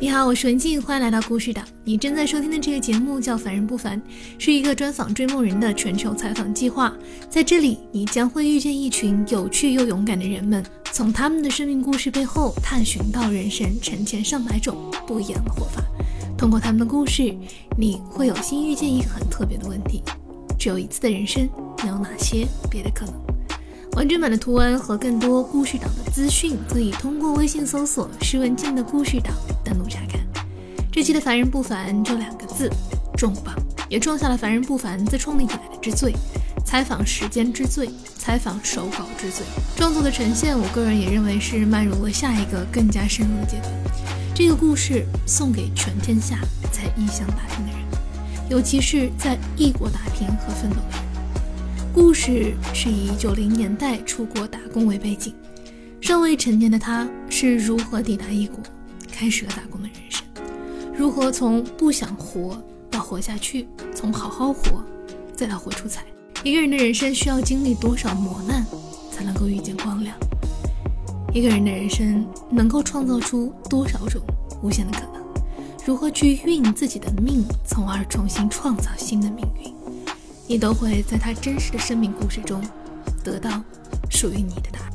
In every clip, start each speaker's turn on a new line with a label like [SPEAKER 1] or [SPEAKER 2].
[SPEAKER 1] 你好，我是文静，欢迎来到故事岛。你正在收听的这个节目叫《凡人不凡》，是一个专访追梦人的全球采访计划。在这里，你将会遇见一群有趣又勇敢的人们，从他们的生命故事背后探寻到人生成千上百种不一样的活法。通过他们的故事，你会有幸遇见一个很特别的问题：只有一次的人生，能有哪些别的可能？完整版的图文和更多故事岛的资讯，可以通过微信搜索“施文静的故事岛”登录查看。这期的“凡人不凡”就两个字，重磅，也创下了“凡人不凡”自创立以来的之最——采访时间之最，采访手稿之最。创作的呈现，我个人也认为是迈入了下一个更加深入的阶段。这个故事送给全天下在异乡打拼的人，尤其是在异国打拼和奋斗的人。故事是以九零年代出国打工为背景，尚未成年的他是如何抵达异国，开始了打工的人生，如何从不想活到活下去，从好好活再到活出彩。一个人的人生需要经历多少磨难，才能够遇见光亮？一个人的人生能够创造出多少种无限的可能？如何去运自己的命，从而重新创造新的命运？你都会在他真实的生命故事中得到属于你的答案。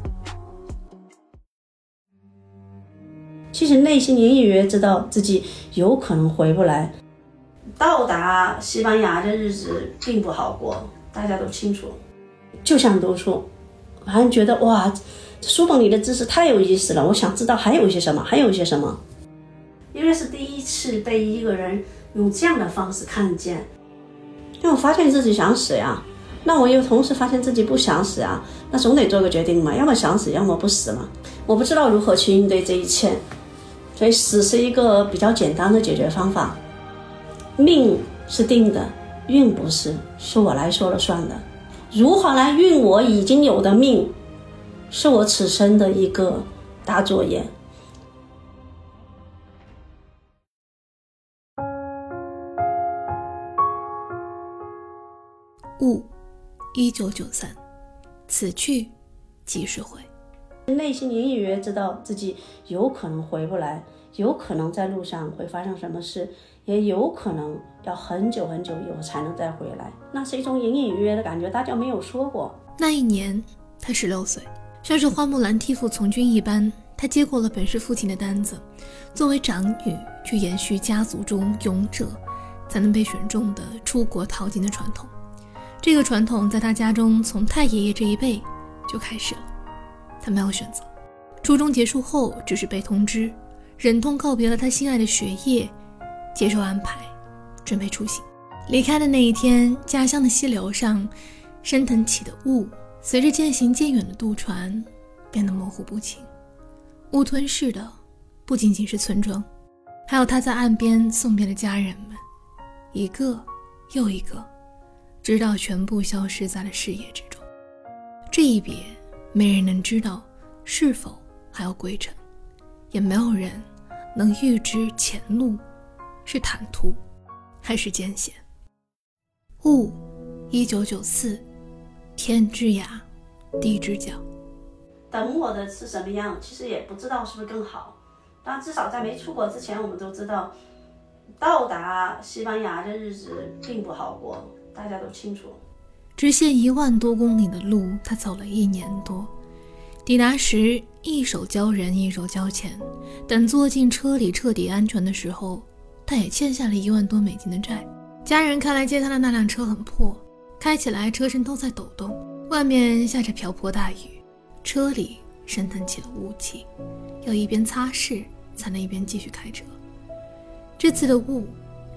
[SPEAKER 2] 其实内心隐隐约知道自己有可能回不来。到达西班牙的日子并不好过，大家都清楚。就想读书，反正觉得哇，书本里的知识太有意思了，我想知道还有一些什么，还有一些什么。因为是第一次被一个人用这样的方式看见。因为我发现自己想死呀，那我又同时发现自己不想死啊，那总得做个决定嘛，要么想死，要么不死嘛。我不知道如何去应对这一切，所以死是一个比较简单的解决方法。命是定的，运不是，是我来说了算的。如何来运我已经有的命，是我此生的一个大作业。
[SPEAKER 1] 雾，一九九三，此去即是回。
[SPEAKER 2] 内心隐隐约约知道自己有可能回不来，有可能在路上会发生什么事，也有可能要很久很久以后才能再回来。那是一种隐隐约约的感觉，大家没有说过。
[SPEAKER 1] 那一年，他十六岁，像是花木兰替父从军一般，他接过了本是父亲的单子，作为长女去延续家族中勇者才能被选中的出国淘金的传统。这个传统在他家中从太爷爷这一辈就开始了。他没有选择，初中结束后只是被通知，忍痛告别了他心爱的学业，接受安排，准备出行。离开的那一天，家乡的溪流上升腾起的雾，随着渐行渐远的渡船，变得模糊不清。雾吞噬的不仅仅是村庄，还有他在岸边送别的家人们，一个又一个。直到全部消失在了视野之中，这一别，没人能知道是否还要归程，也没有人能预知前路是坦途还是艰险。雾，一九九四，天之涯，地之角。
[SPEAKER 2] 等我的是什么样？其实也不知道是不是更好，但至少在没出国之前，我们都知道，到达西班牙的日子并不好过。大家都清楚，
[SPEAKER 1] 直线一万多公里的路，他走了一年多。抵达时，一手交人，一手交钱。等坐进车里彻底安全的时候，他也欠下了一万多美金的债。家人看来接他的那辆车很破，开起来车身都在抖动。外面下着瓢泼大雨，车里升腾起了雾气，要一边擦拭才能一边继续开车。这次的雾，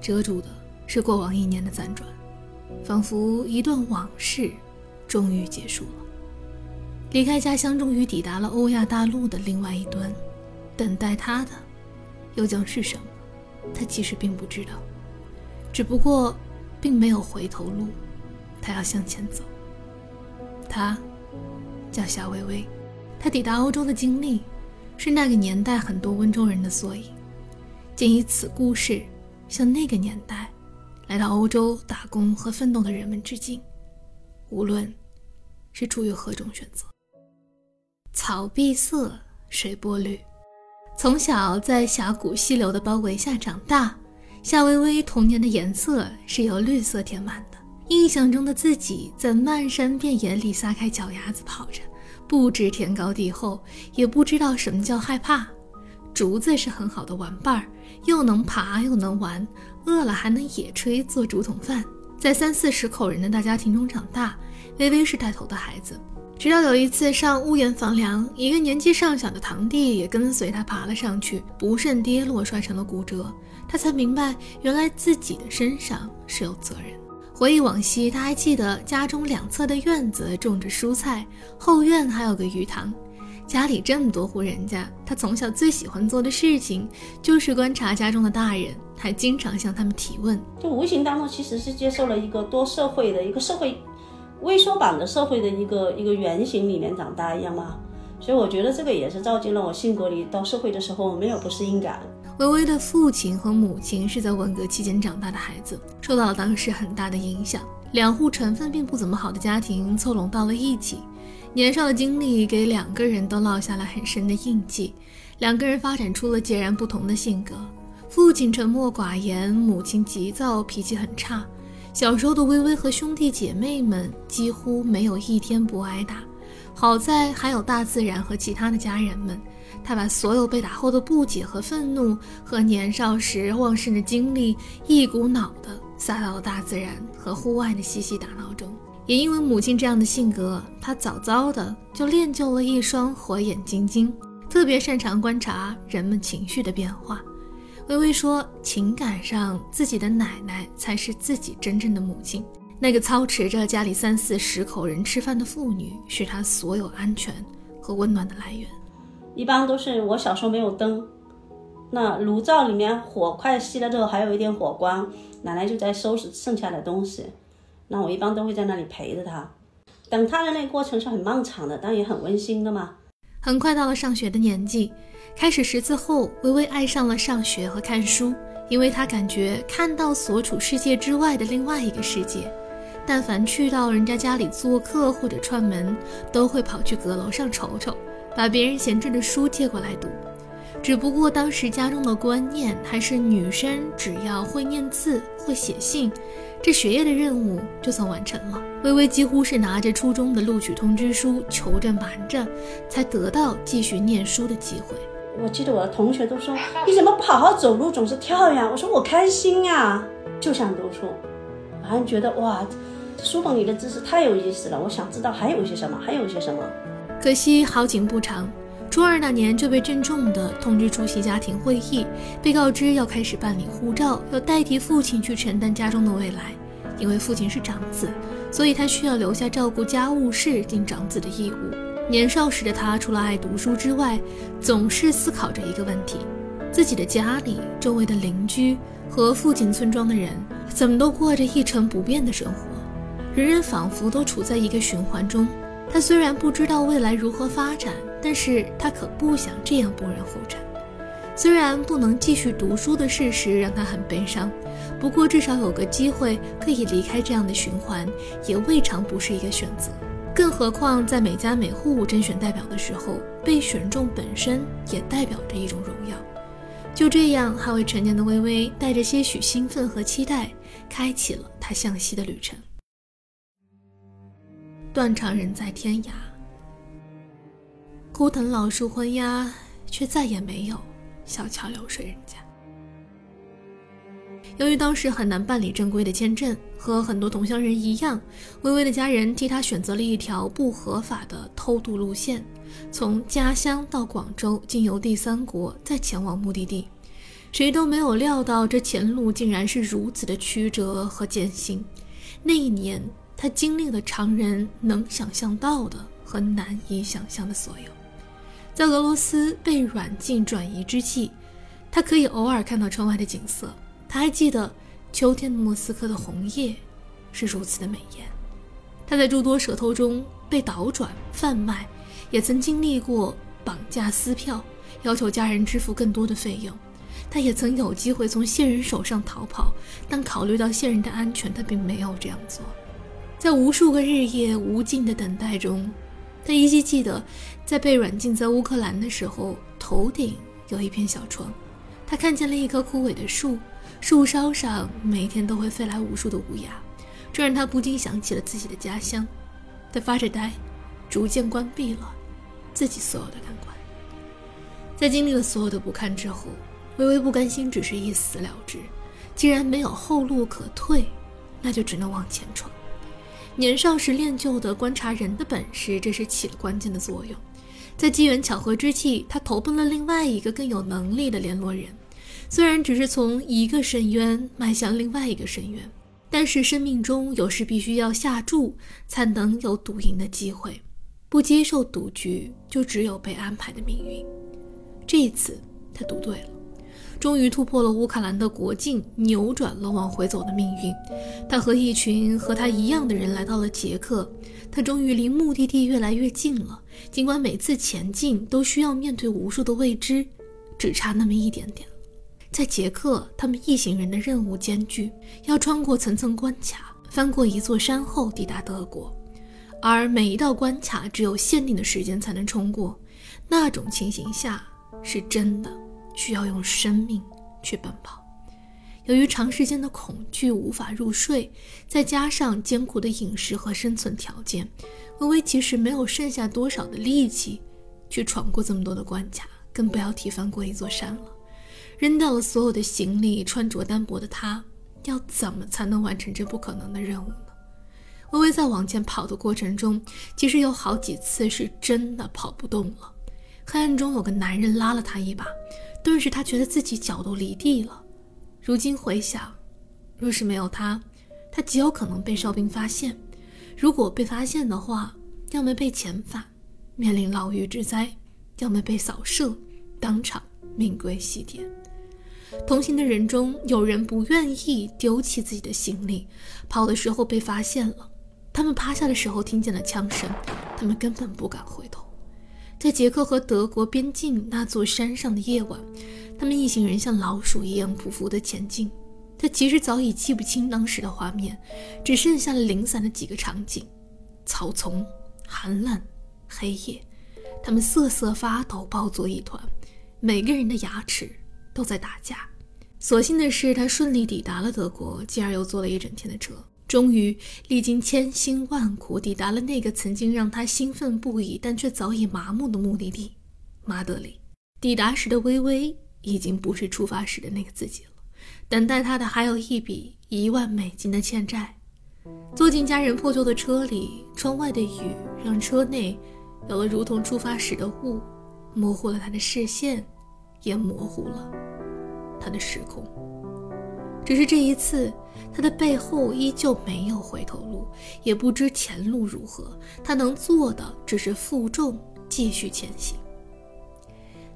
[SPEAKER 1] 遮住的是过往一年的辗转。仿佛一段往事，终于结束了。离开家乡，终于抵达了欧亚大陆的另外一端，等待他的又将是什么？他其实并不知道，只不过并没有回头路，他要向前走。他叫夏薇薇，他抵达欧洲的经历，是那个年代很多温州人的缩影。仅以此故事，向那个年代。来到欧洲打工和奋斗的人们致敬，无论是出于何种选择。草碧色，水波绿，从小在峡谷溪流的包围下长大，夏薇薇童年的颜色是由绿色填满的。印象中的自己在漫山遍野里撒开脚丫子跑着，不知天高地厚，也不知道什么叫害怕。竹子是很好的玩伴儿，又能爬又能玩，饿了还能野炊做竹筒饭。在三四十口人的大家庭中长大，微微是带头的孩子。直到有一次上屋檐房梁，一个年纪尚小的堂弟也跟随他爬了上去，不慎跌落，摔成了骨折。他才明白，原来自己的身上是有责任。回忆往昔，他还记得家中两侧的院子种着蔬菜，后院还有个鱼塘。家里这么多户人家，他从小最喜欢做的事情就是观察家中的大人，还经常向他们提问。
[SPEAKER 2] 就无形当中其实是接受了一个多社会的一个社会。微缩版的社会的一个一个原型里面长大一样嘛，所以我觉得这个也是照进了我性格里。到社会的时候没有不适应感。
[SPEAKER 1] 微微的父亲和母亲是在文革期间长大的孩子，受到了当时很大的影响。两户成分并不怎么好的家庭凑拢到了一起，年少的经历给两个人都烙下了很深的印记。两个人发展出了截然不同的性格，父亲沉默寡言，母亲急躁，脾气很差。小时候的微微和兄弟姐妹们几乎没有一天不挨打，好在还有大自然和其他的家人们。他把所有被打后的不解和愤怒，和年少时旺盛的精力，一股脑的撒到了大自然和户外的嬉戏打闹中。也因为母亲这样的性格，他早早的就练就了一双火眼金睛，特别擅长观察人们情绪的变化。微微说：“情感上，自己的奶奶才是自己真正的母亲。那个操持着家里三四十口人吃饭的妇女，是她所有安全和温暖的来源。
[SPEAKER 2] 一般都是我小时候没有灯，那炉灶里面火快熄了之后，还有一点火光，奶奶就在收拾剩下的东西。那我一般都会在那里陪着她，等她的那个过程是很漫长的，但也很温馨的嘛。
[SPEAKER 1] 很快到了上学的年纪。”开始识字后，微微爱上了上学和看书，因为她感觉看到所处世界之外的另外一个世界。但凡去到人家家里做客或者串门，都会跑去阁楼上瞅瞅，把别人闲置的书借过来读。只不过当时家中的观念还是女生只要会念字、会写信，这学业的任务就算完成了。微微几乎是拿着初中的录取通知书求着瞒着，才得到继续念书的机会。
[SPEAKER 2] 我记得我的同学都说：“你怎么不好好走路，总是跳呀？”我说：“我开心呀，就想读书。”反正觉得哇，书本里的知识太有意思了，我想知道还有一些什么，还有一些什么。
[SPEAKER 1] 可惜好景不长，初二那年就被郑重的通知出席家庭会议，被告知要开始办理护照，要代替父亲去承担家中的未来。因为父亲是长子，所以他需要留下照顾家务事、尽长子的义务。年少时的他，除了爱读书之外，总是思考着一个问题：自己的家里、周围的邻居和附近村庄的人，怎么都过着一成不变的生活？人人仿佛都处在一个循环中。他虽然不知道未来如何发展，但是他可不想这样步入浮沉。虽然不能继续读书的事实让他很悲伤，不过至少有个机会可以离开这样的循环，也未尝不是一个选择。更何况，在每家每户甄选代表的时候，被选中本身也代表着一种荣耀。就这样，还未成年的微微带着些许兴奋和期待，开启了他向西的旅程。断肠人在天涯，枯藤老树昏鸦，却再也没有小桥流水人家。由于当时很难办理正规的签证，和很多同乡人一样，微微的家人替他选择了一条不合法的偷渡路线，从家乡到广州，经由第三国，再前往目的地。谁都没有料到，这前路竟然是如此的曲折和艰辛。那一年，他经历了常人能想象到的和难以想象的所有。在俄罗斯被软禁转移之际，他可以偶尔看到窗外的景色。他还记得秋天的莫斯科的红叶是如此的美艳。他在诸多舌头中被倒转贩卖，也曾经历过绑架撕票，要求家人支付更多的费用。他也曾有机会从线人手上逃跑，但考虑到线人的安全，他并没有这样做。在无数个日夜无尽的等待中，他依稀记得，在被软禁在乌克兰的时候，头顶有一片小窗，他看见了一棵枯萎的树，树梢上每天都会飞来无数的乌鸦，这让他不禁想起了自己的家乡。他发着呆，逐渐关闭了自己所有的感官。在经历了所有的不堪之后，微微不甘心只是一死了之。既然没有后路可退，那就只能往前闯。年少时练就的观察人的本事，这是起了关键的作用。在机缘巧合之际，他投奔了另外一个更有能力的联络人。虽然只是从一个深渊迈向另外一个深渊，但是生命中有时必须要下注，才能有赌赢的机会。不接受赌局，就只有被安排的命运。这一次，他赌对了。终于突破了乌克兰的国境，扭转了往回走的命运。他和一群和他一样的人来到了捷克，他终于离目的地越来越近了。尽管每次前进都需要面对无数的未知，只差那么一点点。在捷克，他们一行人的任务艰巨，要穿过层层关卡，翻过一座山后抵达德国。而每一道关卡只有限定的时间才能冲过，那种情形下是真的。需要用生命去奔跑。由于长时间的恐惧无法入睡，再加上艰苦的饮食和生存条件，微微其实没有剩下多少的力气去闯过这么多的关卡，更不要提翻过一座山了。扔掉了所有的行李，穿着单薄的他，要怎么才能完成这不可能的任务呢？微微在往前跑的过程中，其实有好几次是真的跑不动了。黑暗中有个男人拉了他一把。顿时，他觉得自己脚都离地了。如今回想，若是没有他，他极有可能被哨兵发现。如果被发现的话，要么被遣返，面临牢狱之灾；要么被扫射，当场命归西天。同行的人中，有人不愿意丢弃自己的行李，跑的时候被发现了。他们趴下的时候听见了枪声，他们根本不敢回头。在捷克和德国边境那座山上的夜晚，他们一行人像老鼠一样匍匐地前进。他其实早已记不清当时的画面，只剩下了零散的几个场景：草丛、寒冷、黑夜。他们瑟瑟发抖，抱作一团，每个人的牙齿都在打架。所幸的是，他顺利抵达了德国，继而又坐了一整天的车。终于历经千辛万苦，抵达了那个曾经让他兴奋不已，但却早已麻木的目的地——马德里。抵达时的微微已经不是出发时的那个自己了，等待他的还有一笔一万美金的欠债。坐进家人破旧的车里，窗外的雨让车内有了如同出发时的雾，模糊了他的视线，也模糊了他的时空。只是这一次，他的背后依旧没有回头路，也不知前路如何。他能做的只是负重继续前行。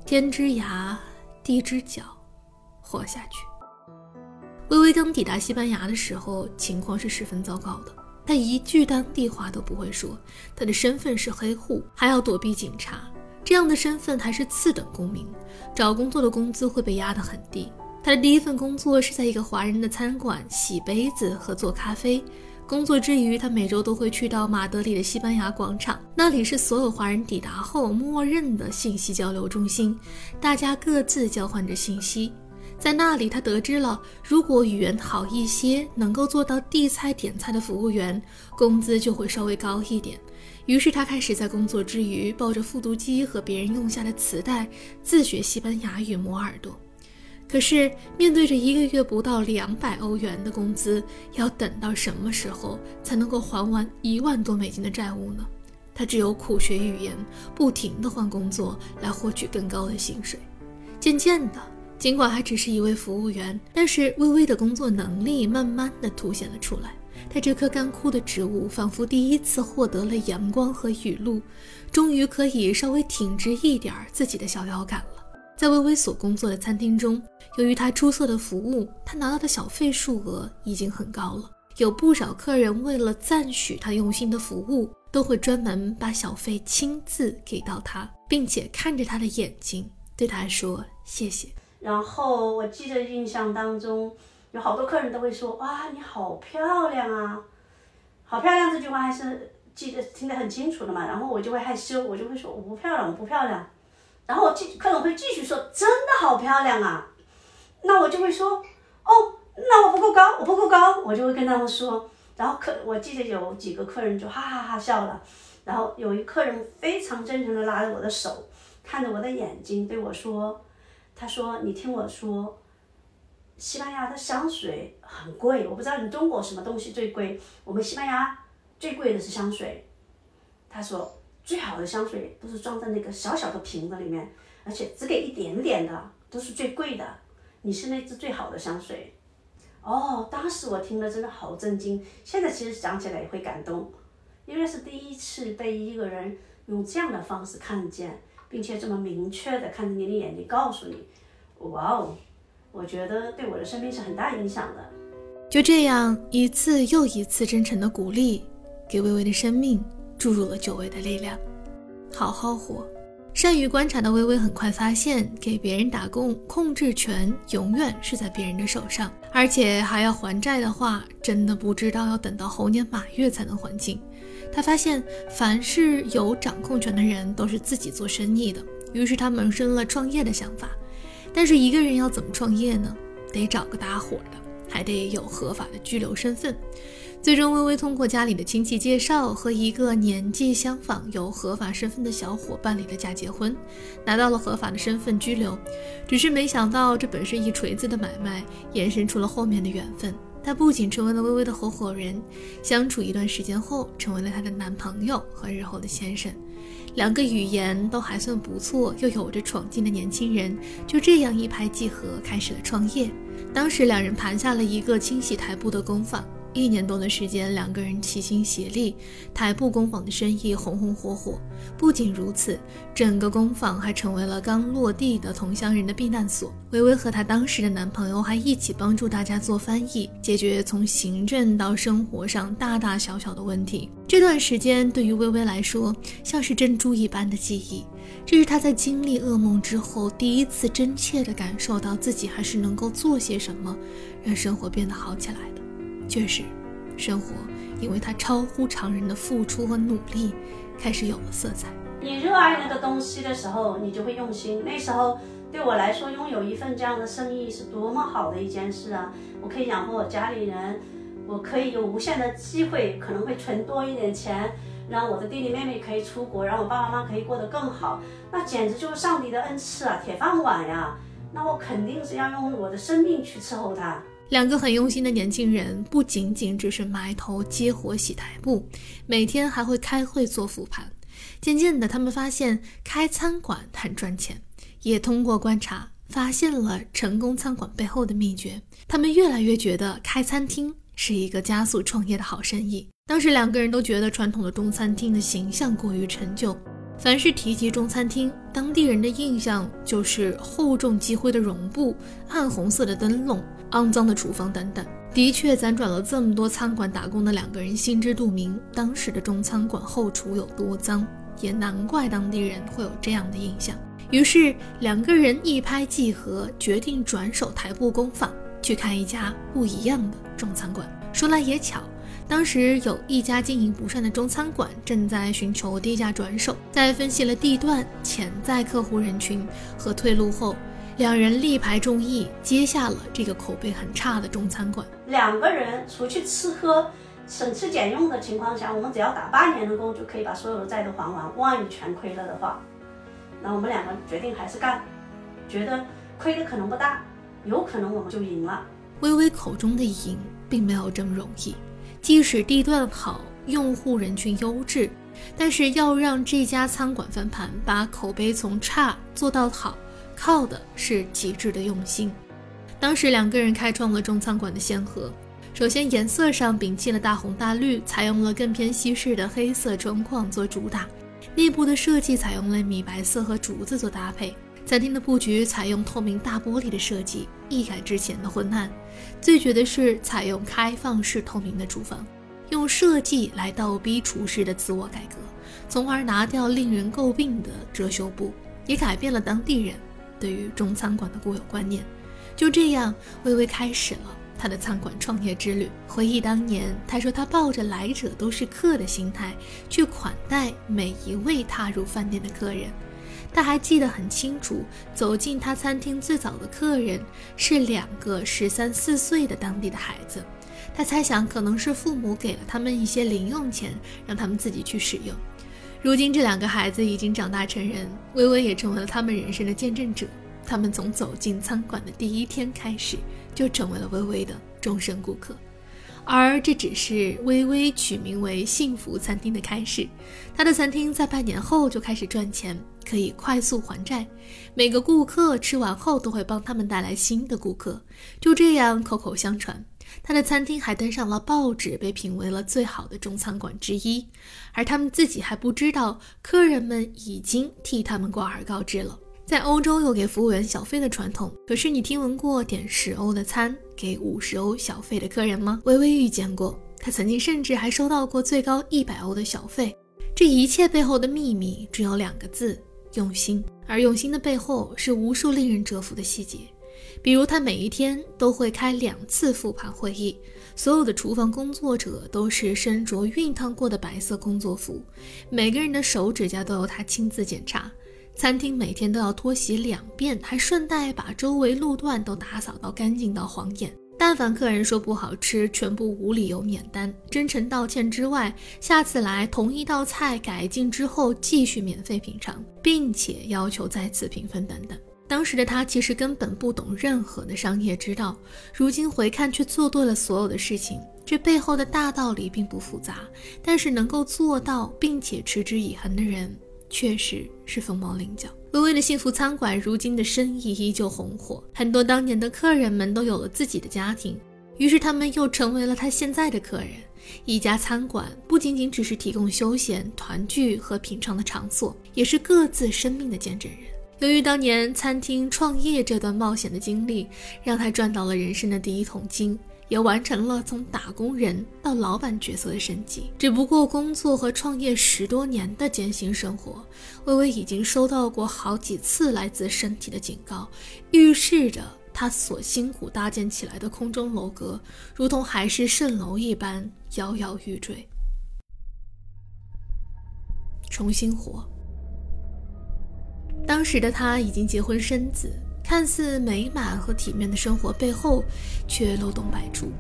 [SPEAKER 1] 天之涯，地之角，活下去。微微刚抵达西班牙的时候，情况是十分糟糕的。他一句当地话都不会说，他的身份是黑户，还要躲避警察。这样的身份还是次等公民，找工作的工资会被压得很低。他的第一份工作是在一个华人的餐馆洗杯子和做咖啡。工作之余，他每周都会去到马德里的西班牙广场，那里是所有华人抵达后默认的信息交流中心，大家各自交换着信息。在那里，他得知了，如果语言好一些，能够做到递菜点菜的服务员，工资就会稍微高一点。于是，他开始在工作之余，抱着复读机和别人用下的磁带，自学西班牙语，磨耳朵。可是，面对着一个月不到两百欧元的工资，要等到什么时候才能够还完一万多美金的债务呢？他只有苦学语言，不停地换工作来获取更高的薪水。渐渐的，尽管还只是一位服务员，但是微微的工作能力慢慢的凸显了出来。他这棵干枯的植物，仿佛第一次获得了阳光和雨露，终于可以稍微挺直一点自己的小腰杆了。在微微所工作的餐厅中，由于他出色的服务，他拿到的小费数额已经很高了。有不少客人为了赞许他用心的服务，都会专门把小费亲自给到他，并且看着他的眼睛对他说谢谢。
[SPEAKER 2] 然后我记得印象当中，有好多客人都会说：“哇，你好漂亮啊，好漂亮！”这句话还是记得听得很清楚的嘛。然后我就会害羞，我就会说：“我不漂亮，我不漂亮。”然后继客人会继续说，真的好漂亮啊。那我就会说，哦，那我不够高，我不够高，我就会跟他们说。然后客，我记得有几个客人就哈哈哈笑了。然后有一客人非常真诚的拉着我的手，看着我的眼睛对我说，他说：“你听我说，西班牙的香水很贵，我不知道你中国什么东西最贵，我们西班牙最贵的是香水。”他说。最好的香水都是装在那个小小的瓶子里面，而且只给一点点的，都是最贵的。你是那支最好的香水。哦，当时我听了真的好震惊。现在其实想起来也会感动，因为是第一次被一个人用这样的方式看见，并且这么明确的看着你的眼睛告诉你，哇哦，我觉得对我的生命是很大影响的。
[SPEAKER 1] 就这样一次又一次真诚的鼓励，给微微的生命。注入了久违的力量，好好活。善于观察的微微很快发现，给别人打工，控制权永远是在别人的手上，而且还要还债的话，真的不知道要等到猴年马月才能还清。他发现，凡是有掌控权的人，都是自己做生意的。于是他萌生了创业的想法。但是一个人要怎么创业呢？得找个搭伙的，还得有合法的居留身份。最终，微微通过家里的亲戚介绍，和一个年纪相仿、有合法身份的小伙办理了假结婚，拿到了合法的身份居留。只是没想到，这本是一锤子的买卖，延伸出了后面的缘分。他不仅成为了微微的合伙人，相处一段时间后，成为了她的男朋友和日后的先生。两个语言都还算不错，又有着闯劲的年轻人，就这样一拍即合，开始了创业。当时，两人盘下了一个清洗台布的工坊。一年多的时间，两个人齐心协力，台布工坊的生意红红火火。不仅如此，整个工坊还成为了刚落地的同乡人的避难所。微微和她当时的男朋友还一起帮助大家做翻译，解决从行政到生活上大大小小的问题。这段时间对于微微来说，像是珍珠一般的记忆。这是她在经历噩梦之后，第一次真切地感受到自己还是能够做些什么，让生活变得好起来的。确实，生活因为他超乎常人的付出和努力，开始有了色彩。
[SPEAKER 2] 你热爱那个东西的时候，你就会用心。那时候对我来说，拥有一份这样的生意是多么好的一件事啊！我可以养活我家里人，我可以有无限的机会，可能会存多一点钱，让我的弟弟妹妹可以出国，让我爸爸妈妈可以过得更好。那简直就是上帝的恩赐啊，铁饭碗呀！那我肯定是要用我的生命去伺候他。
[SPEAKER 1] 两个很用心的年轻人，不仅仅只是埋头接活洗台布，每天还会开会做复盘。渐渐的，他们发现开餐馆很赚钱，也通过观察发现了成功餐馆背后的秘诀。他们越来越觉得开餐厅是一个加速创业的好生意。当时，两个人都觉得传统的中餐厅的形象过于陈旧，凡是提及中餐厅，当地人的印象就是厚重积灰的绒布、暗红色的灯笼。肮脏的厨房等等，的确辗转了这么多餐馆打工的两个人心知肚明，当时的中餐馆后厨有多脏，也难怪当地人会有这样的印象。于是两个人一拍即合，决定转手台布工坊，去开一家不一样的中餐馆。说来也巧，当时有一家经营不善的中餐馆正在寻求低价转手，在分析了地段、潜在客户人群和退路后。两人力排众议，接下了这个口碑很差的中餐馆。
[SPEAKER 2] 两个人除去吃喝，省吃俭用的情况下，我们只要打八年的工就可以把所有的债都还完。万一全亏了的话，那我们两个决定还是干，觉得亏的可能不大，有可能我们就赢了。
[SPEAKER 1] 微微口中的赢，并没有这么容易。即使地段好，用户人群优质，但是要让这家餐馆翻盘，把口碑从差做到好。靠的是极致的用心。当时两个人开创了中餐馆的先河。首先，颜色上摒弃了大红大绿，采用了更偏西式的黑色装框做主打。内部的设计采用了米白色和竹子做搭配。餐厅的布局采用透明大玻璃的设计，一改之前的昏暗。最绝的是采用开放式透明的厨房，用设计来倒逼厨师的自我改革，从而拿掉令人诟病的遮羞布，也改变了当地人。对于中餐馆的固有观念，就这样，微微开始了他的餐馆创业之旅。回忆当年，他说他抱着来者都是客的心态去款待每一位踏入饭店的客人。他还记得很清楚，走进他餐厅最早的客人是两个十三四岁的当地的孩子。他猜想可能是父母给了他们一些零用钱，让他们自己去使用。如今这两个孩子已经长大成人，微微也成为了他们人生的见证者。他们从走进餐馆的第一天开始，就成为了微微的终身顾客。而这只是微微取名为“幸福餐厅”的开始。他的餐厅在半年后就开始赚钱，可以快速还债。每个顾客吃完后都会帮他们带来新的顾客，就这样口口相传。他的餐厅还登上了报纸，被评为了最好的中餐馆之一。而他们自己还不知道，客人们已经替他们广而告之了。在欧洲有给服务员小费的传统，可是你听闻过点十欧的餐给五十欧小费的客人吗？微微遇见过，他曾经甚至还收到过最高一百欧的小费。这一切背后的秘密只有两个字：用心。而用心的背后是无数令人折服的细节，比如他每一天都会开两次复盘会议，所有的厨房工作者都是身着熨烫过的白色工作服，每个人的手指甲都由他亲自检查。餐厅每天都要拖洗两遍，还顺带把周围路段都打扫到干净到晃眼。但凡客人说不好吃，全部无理由免单，真诚道歉之外，下次来同一道菜改进之后继续免费品尝，并且要求再次评分等等。当时的他其实根本不懂任何的商业之道，如今回看却做对了所有的事情。这背后的大道理并不复杂，但是能够做到并且持之以恒的人。确实是凤毛麟角。微微的幸福餐馆如今的生意依旧红火，很多当年的客人们都有了自己的家庭，于是他们又成为了他现在的客人。一家餐馆不仅仅只是提供休闲、团聚和品尝的场所，也是各自生命的见证人。由于当年餐厅创业这段冒险的经历，让他赚到了人生的第一桶金。也完成了从打工人到老板角色的升级。只不过工作和创业十多年的艰辛生活，微微已经收到过好几次来自身体的警告，预示着他所辛苦搭建起来的空中楼阁，如同海市蜃楼一般摇摇欲坠。重新活。当时的他已经结婚生子。看似美满和体面的生活背后，却漏洞百出。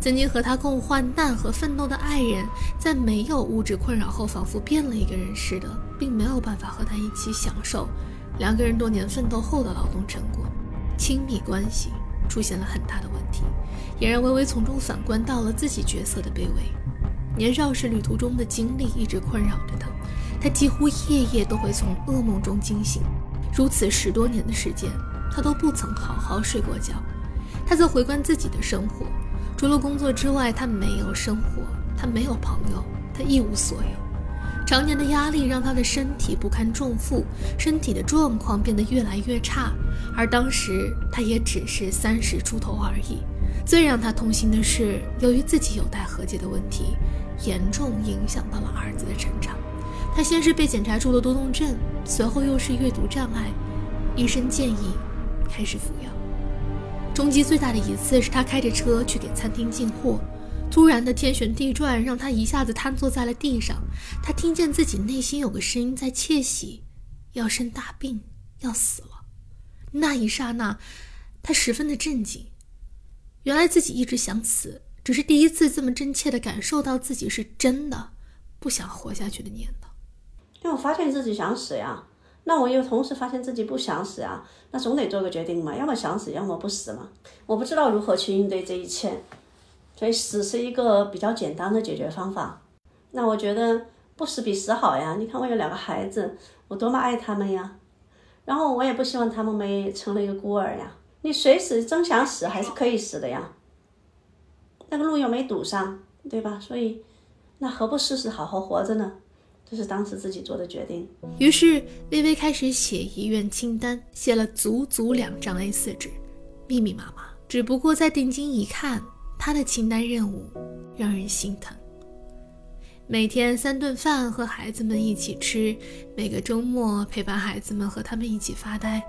[SPEAKER 1] 曾经和他共患难和奋斗的爱人，在没有物质困扰后，仿佛变了一个人似的，并没有办法和他一起享受两个人多年奋斗后的劳动成果。亲密关系出现了很大的问题，也让微微从中反观到了自己角色的卑微。年少时旅途中的经历一直困扰着他，他几乎夜夜都会从噩梦中惊醒。如此十多年的时间。他都不曾好好睡过觉。他在回观自己的生活，除了工作之外，他没有生活，他没有朋友，他一无所有。常年的压力让他的身体不堪重负，身体的状况变得越来越差。而当时他也只是三十出头而已。最让他痛心的是，由于自己有待和解的问题，严重影响到了儿子的成长。他先是被检查出了多动症，随后又是阅读障碍，医生建议。开始服药，冲击最大的一次是他开着车去给餐厅进货，突然的天旋地转让他一下子瘫坐在了地上。他听见自己内心有个声音在窃喜，要生大病，要死了。那一刹那，他十分的震惊。原来自己一直想死，只是第一次这么真切的感受到自己是真的不想活下去的念头。
[SPEAKER 2] 但我发现自己想死呀。那我又同时发现自己不想死啊，那总得做个决定嘛，要么想死，要么不死嘛。我不知道如何去应对这一切，所以死是一个比较简单的解决方法。那我觉得不死比死好呀。你看我有两个孩子，我多么爱他们呀，然后我也不希望他们没成了一个孤儿呀。你随时真想死还是可以死的呀，那个路又没堵上，对吧？所以那何不试试好好活着呢？这是当时自己做的决定。
[SPEAKER 1] 于是，微微开始写遗愿清单，写了足足两张 A4 纸，密密麻麻。只不过在定睛一看，他的清单任务让人心疼。每天三顿饭和孩子们一起吃，每个周末陪伴孩子们和他们一起发呆，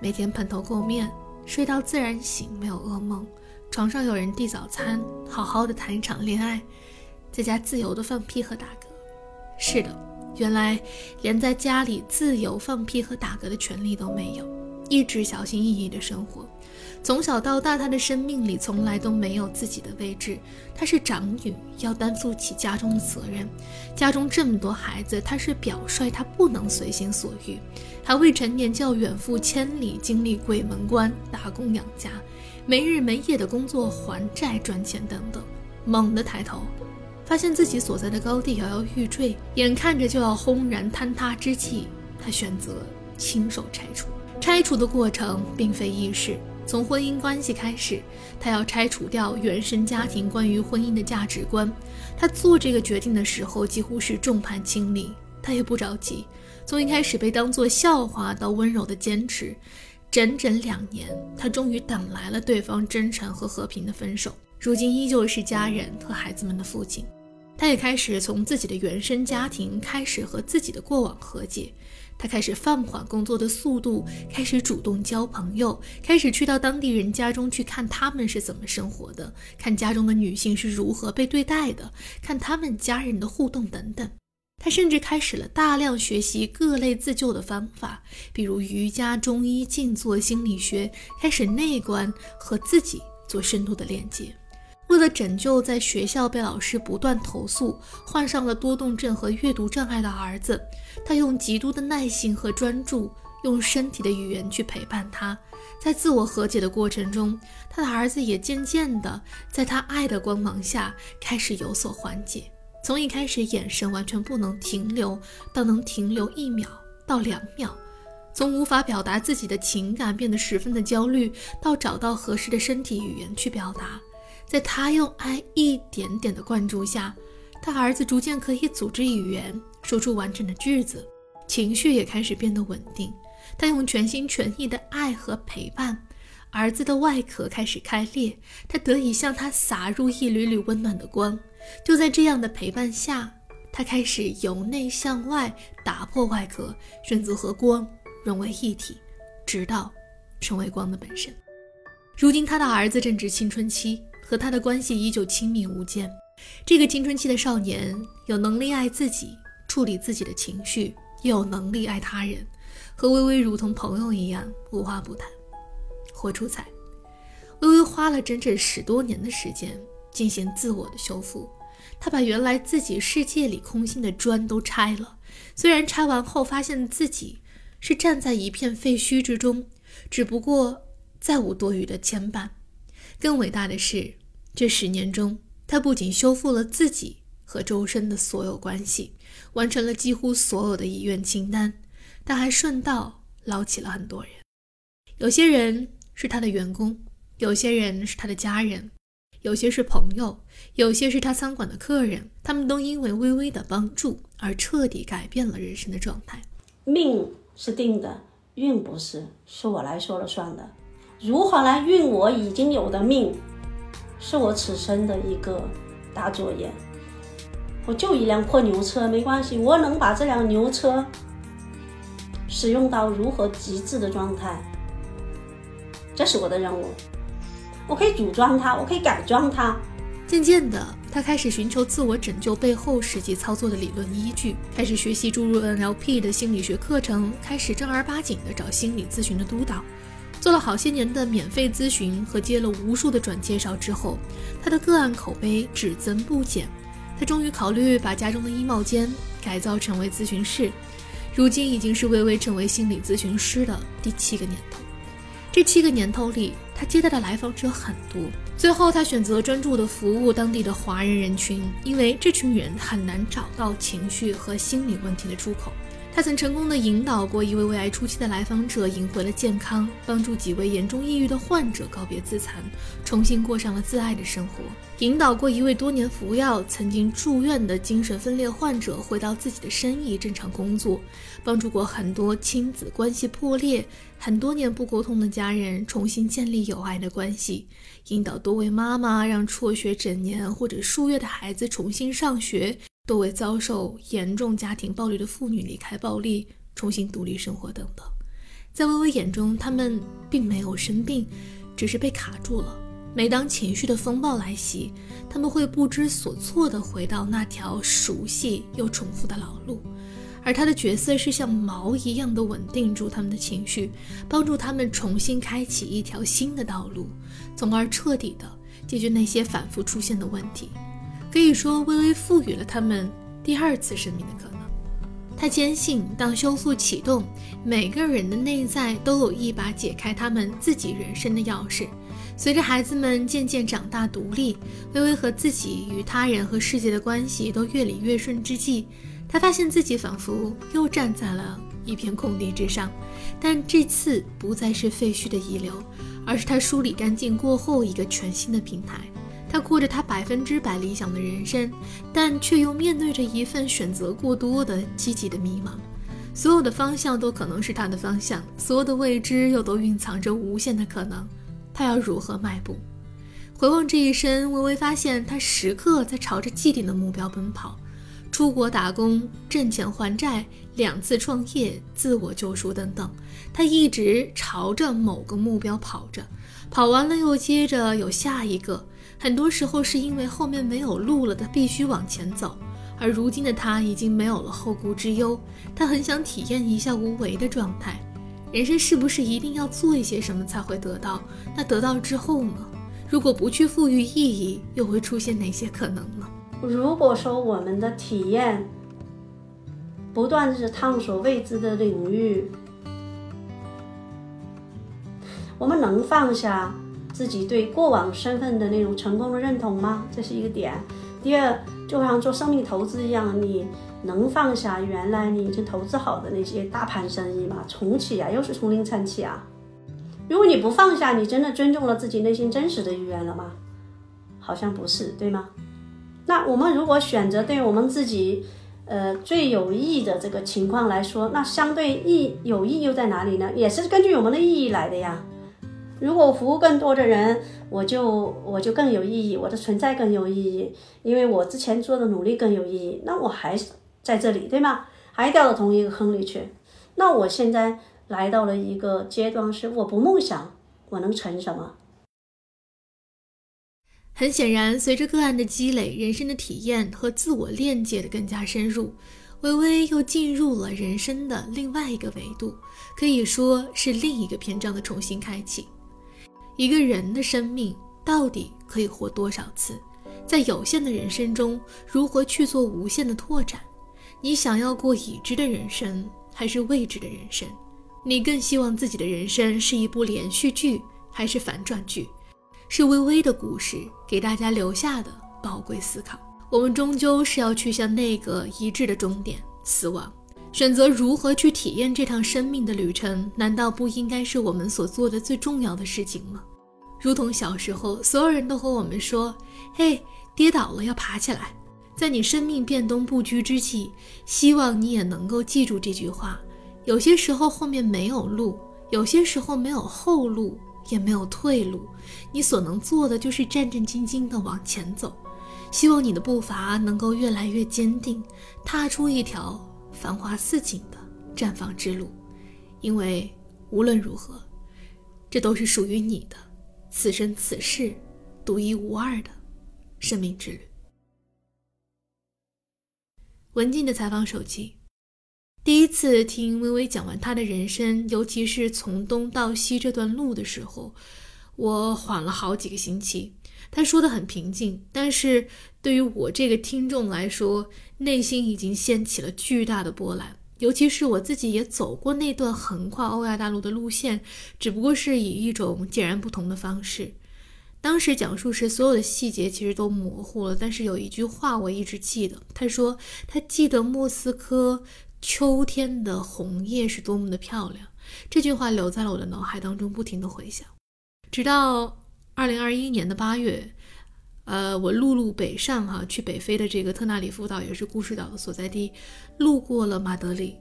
[SPEAKER 1] 每天蓬头垢面，睡到自然醒，没有噩梦，床上有人递早餐，好好的谈一场恋爱，在家自由的放屁和打嗝。是的，原来连在家里自由放屁和打嗝的权利都没有，一直小心翼翼的生活。从小到大，他的生命里从来都没有自己的位置。他是长女，要担负起家中的责任。家中这么多孩子，他是表率，他不能随心所欲。还未成年就要远赴千里，经历鬼门关，打工养家，没日没夜的工作还债赚钱等等。猛地抬头，发现自己所在的高地摇摇欲坠，眼看着就要轰然坍塌之际，他选择亲手拆除。拆除的过程并非易事。从婚姻关系开始，他要拆除掉原生家庭关于婚姻的价值观。他做这个决定的时候，几乎是众叛亲离。他也不着急，从一开始被当作笑话到温柔的坚持，整整两年，他终于等来了对方真诚和和平的分手。如今依旧是家人和孩子们的父亲，他也开始从自己的原生家庭开始和自己的过往和解。他开始放缓工作的速度，开始主动交朋友，开始去到当地人家中去看他们是怎么生活的，看家中的女性是如何被对待的，看他们家人的互动等等。他甚至开始了大量学习各类自救的方法，比如瑜伽、中医、静坐、心理学，开始内观和自己做深度的链接。为了拯救在学校被老师不断投诉患上了多动症和阅读障碍的儿子，他用极度的耐心和专注，用身体的语言去陪伴他。在自我和解的过程中，他的儿子也渐渐的在他爱的光芒下开始有所缓解。从一开始眼神完全不能停留，到能停留一秒到两秒；从无法表达自己的情感变得十分的焦虑，到找到合适的身体语言去表达。在他用爱一点点的灌注下，他儿子逐渐可以组织语言，说出完整的句子，情绪也开始变得稳定。他用全心全意的爱和陪伴，儿子的外壳开始开裂，他得以向他洒入一缕缕温暖的光。就在这样的陪伴下，他开始由内向外打破外壳，选择和光融为一体，直到成为光的本身。如今，他的儿子正值青春期。和他的关系依旧亲密无间。这个青春期的少年有能力爱自己，处理自己的情绪，又有能力爱他人，和微微如同朋友一样无话不谈，活出彩。微微花了整整十多年的时间进行自我的修复，他把原来自己世界里空心的砖都拆了。虽然拆完后发现自己是站在一片废墟之中，只不过再无多余的牵绊。更伟大的是，这十年中，他不仅修复了自己和周身的所有关系，完成了几乎所有的遗愿清单，他还顺道捞起了很多人。有些人是他的员工，有些人是他的家人，有些是朋友，有些是他餐馆的客人。他们都因为微微的帮助而彻底改变了人生的状态。
[SPEAKER 2] 命是定的，运不是，是我来说了算的。如何来运我已经有的命，是我此生的一个大作业。我就一辆破牛车，没关系，我能把这辆牛车使用到如何极致的状态，这是我的任务。我可以组装它，我可以改装它。
[SPEAKER 1] 渐渐的，他开始寻求自我拯救背后实际操作的理论依据，开始学习注入 NLP 的心理学课程，开始正儿八经的找心理咨询的督导。做了好些年的免费咨询和接了无数的转介绍之后，他的个案口碑只增不减。他终于考虑把家中的衣帽间改造成为咨询室，如今已经是微微成为心理咨询师的第七个年头。这七个年头里，他接待的来访者很多。最后，他选择专注的服务当地的华人人群，因为这群人很难找到情绪和心理问题的出口。他曾成功的引导过一位胃癌初期的来访者赢回了健康，帮助几位严重抑郁的患者告别自残，重新过上了自爱的生活；引导过一位多年服药、曾经住院的精神分裂患者回到自己的生意正常工作，帮助过很多亲子关系破裂、很多年不沟通的家人重新建立有爱的关系；引导多位妈妈让辍学整年或者数月的孩子重新上学。多位遭受严重家庭暴力的妇女离开暴力，重新独立生活等等，在微微眼中，他们并没有生病，只是被卡住了。每当情绪的风暴来袭，他们会不知所措地回到那条熟悉又重复的老路。而他的角色是像锚一样的稳定住他们的情绪，帮助他们重新开启一条新的道路，从而彻底的解决那些反复出现的问题。可以说，微微赋予了他们第二次生命的可能。他坚信，当修复启动，每个人的内在都有一把解开他们自己人生的钥匙。随着孩子们渐渐长大独立，微微和自己与他人和世界的关系都越理越顺之际，他发现自己仿佛又站在了一片空地之上，但这次不再是废墟的遗留，而是他梳理干净过后一个全新的平台。他过着他百分之百理想的人生，但却又面对着一份选择过多的积极的迷茫。所有的方向都可能是他的方向，所有的未知又都蕴藏着无限的可能。他要如何迈步？回望这一生，微微发现他时刻在朝着既定的目标奔跑：出国打工、挣钱还债、两次创业、自我救赎等等。他一直朝着某个目标跑着，跑完了又接着有下一个。很多时候是因为后面没有路了，他必须往前走。而如今的他已经没有了后顾之忧，他很想体验一下无为的状态。人生是不是一定要做一些什么才会得到？那得到之后呢？如果不去赋予意义，又会出现哪些可能呢？
[SPEAKER 2] 如果说我们的体验不断是探索未知的领域，我们能放下自己对过往身份的那种成功的认同吗？这是一个点。第二，就像做生命投资一样，你。能放下原来你已经投资好的那些大盘生意吗？重启啊，又是从零撑起啊！如果你不放下，你真的尊重了自己内心真实的意愿了吗？好像不是，对吗？那我们如果选择对我们自己，呃，最有益的这个情况来说，那相对意有益又在哪里呢？也是根据我们的意义来的呀。如果服务更多的人，我就我就更有意义，我的存在更有意义，因为我之前做的努力更有意义。那我还是。在这里，对吗？还掉到同一个坑里去。那我现在来到了一个阶段，是我不梦想，我能成什么？
[SPEAKER 1] 很显然，随着个案的积累，人生的体验和自我链接的更加深入，微微又进入了人生的另外一个维度，可以说是另一个篇章的重新开启。一个人的生命到底可以活多少次？在有限的人生中，如何去做无限的拓展？你想要过已知的人生，还是未知的人生？你更希望自己的人生是一部连续剧，还是反转剧？是微微的故事给大家留下的宝贵思考。我们终究是要去向那个一致的终点——死亡。选择如何去体验这趟生命的旅程，难道不应该是我们所做的最重要的事情吗？如同小时候，所有人都和我们说：“嘿，跌倒了要爬起来。”在你生命变动不居之际，希望你也能够记住这句话：有些时候后面没有路，有些时候没有后路，也没有退路。你所能做的就是战战兢兢地往前走。希望你的步伐能够越来越坚定，踏出一条繁华似锦的绽放之路。因为无论如何，这都是属于你的，此生此世独一无二的生命之旅。文静的采访手记。第一次听微微讲完她的人生，尤其是从东到西这段路的时候，我缓了好几个星期。他说的很平静，但是对于我这个听众来说，内心已经掀起了巨大的波澜。尤其是我自己也走过那段横跨欧亚大陆的路线，只不过是以一种截然不同的方式。当时讲述时，所有的细节其实都模糊了，但是有一句话我一直记得。他说他记得莫斯科秋天的红叶是多么的漂亮，这句话留在了我的脑海当中，不停的回响。直到二零二一年的八月，呃，我陆路北上哈，去北非的这个特纳里夫岛，也是故事岛的所在地，路过了马德里，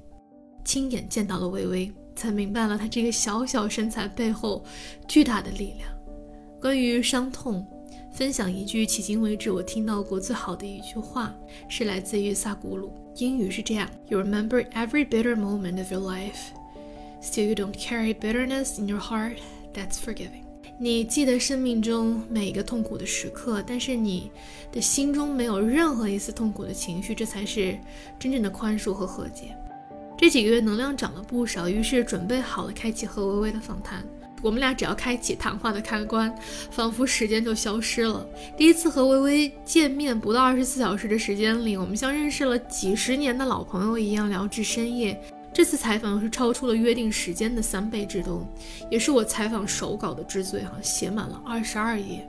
[SPEAKER 1] 亲眼见到了薇薇，才明白了她这个小小身材背后巨大的力量。关于伤痛，分享一句迄今为止我听到过最好的一句话，是来自于萨古鲁。英语是这样：You remember every bitter moment of your life, still you don't carry bitterness in your heart. That's forgiving. 你记得生命中每一个痛苦的时刻，但是你的心中没有任何一丝痛苦的情绪，这才是真正的宽恕和和解。这几个月能量涨了不少，于是准备好了开启和微微的访谈。我们俩只要开启谈话的开关，仿佛时间就消失了。第一次和微微见面，不到二十四小时的时间里，我们像认识了几十年的老朋友一样聊至深夜。这次采访是超出了约定时间的三倍之多，也是我采访手稿的之最，哈，写满了二十二页。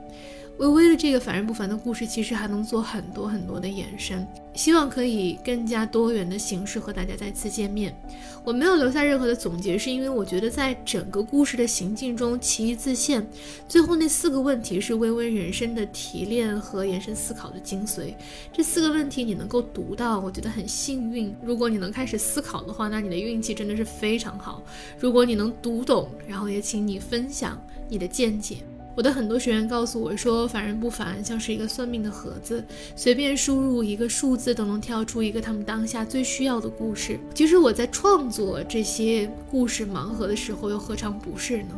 [SPEAKER 1] 微微的这个凡人不凡的故事，其实还能做很多很多的延伸，希望可以更加多元的形式和大家再次见面。我没有留下任何的总结，是因为我觉得在整个故事的行进中，其义自现。最后那四个问题是微微人生的提炼和延伸思考的精髓。这四个问题你能够读到，我觉得很幸运。如果你能开始思考的话，那你的运气真的是非常好。如果你能读懂，然后也请你分享你的见解。我的很多学员告诉我说，凡人不凡像是一个算命的盒子，随便输入一个数字都能跳出一个他们当下最需要的故事。其实我在创作这些故事盲盒的时候，又何尝不是呢？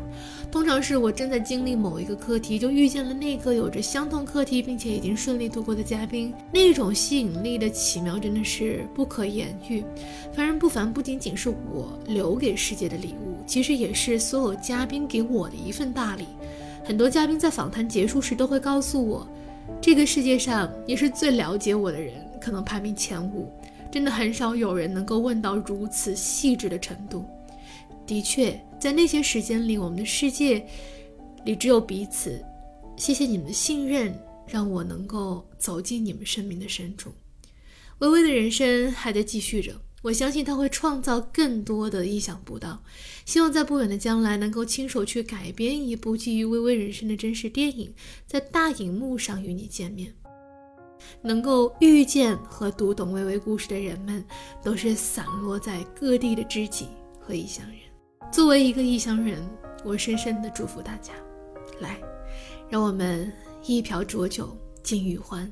[SPEAKER 1] 通常是我正在经历某一个课题，就遇见了那个有着相同课题并且已经顺利度过的嘉宾，那种吸引力的奇妙真的是不可言喻。凡人不凡不仅仅是我留给世界的礼物，其实也是所有嘉宾给我的一份大礼。很多嘉宾在访谈结束时都会告诉我，这个世界上你是最了解我的人，可能排名前五。真的很少有人能够问到如此细致的程度。的确，在那些时间里，我们的世界里只有彼此。谢谢你们的信任，让我能够走进你们生命的深处。微微的人生还在继续着。我相信他会创造更多的意想不到，希望在不远的将来能够亲手去改编一部基于微微人生的真实电影，在大荧幕上与你见面。能够遇见和读懂微微故事的人们，都是散落在各地的知己和异乡人。作为一个异乡人，我深深的祝福大家。来，让我们一瓢浊酒尽余欢，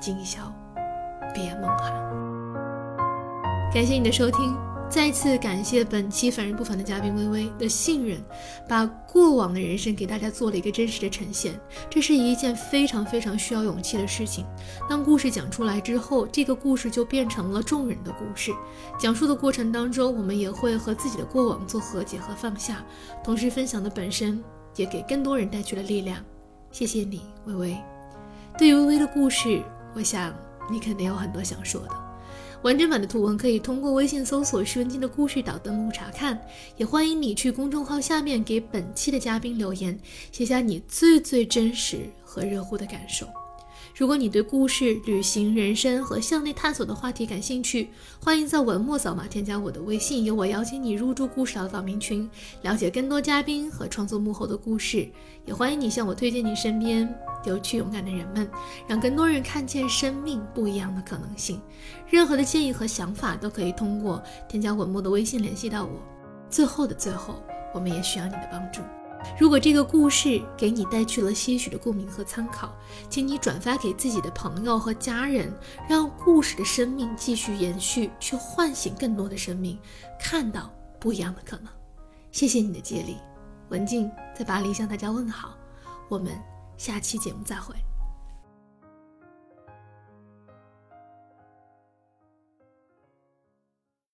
[SPEAKER 1] 今宵别梦寒。感谢你的收听，再次感谢本期凡人不凡的嘉宾微微的信任，把过往的人生给大家做了一个真实的呈现。这是一件非常非常需要勇气的事情。当故事讲出来之后，这个故事就变成了众人的故事。讲述的过程当中，我们也会和自己的过往做和解和放下，同时分享的本身也给更多人带去了力量。谢谢你，微微。对于微微的故事，我想你肯定有很多想说的。完整版的图文可以通过微信搜索“施文静的故事岛”登录查看，也欢迎你去公众号下面给本期的嘉宾留言，写下你最最真实和热乎的感受。如果你对故事、旅行、人生和向内探索的话题感兴趣，欢迎在文末扫码添加我的微信，由我邀请你入驻故事岛的访民群，了解更多嘉宾和创作幕后的故事。也欢迎你向我推荐你身边有趣勇敢的人们，让更多人看见生命不一样的可能性。任何的建议和想法都可以通过添加文末的微信联系到我。最后的最后，我们也需要你的帮助。如果这个故事给你带去了些许的共鸣和参考，请你转发给自己的朋友和家人，让故事的生命继续延续，去唤醒更多的生命，看到不一样的可能。谢谢你的接力，文静在巴黎向大家问好，我们下期节目再会。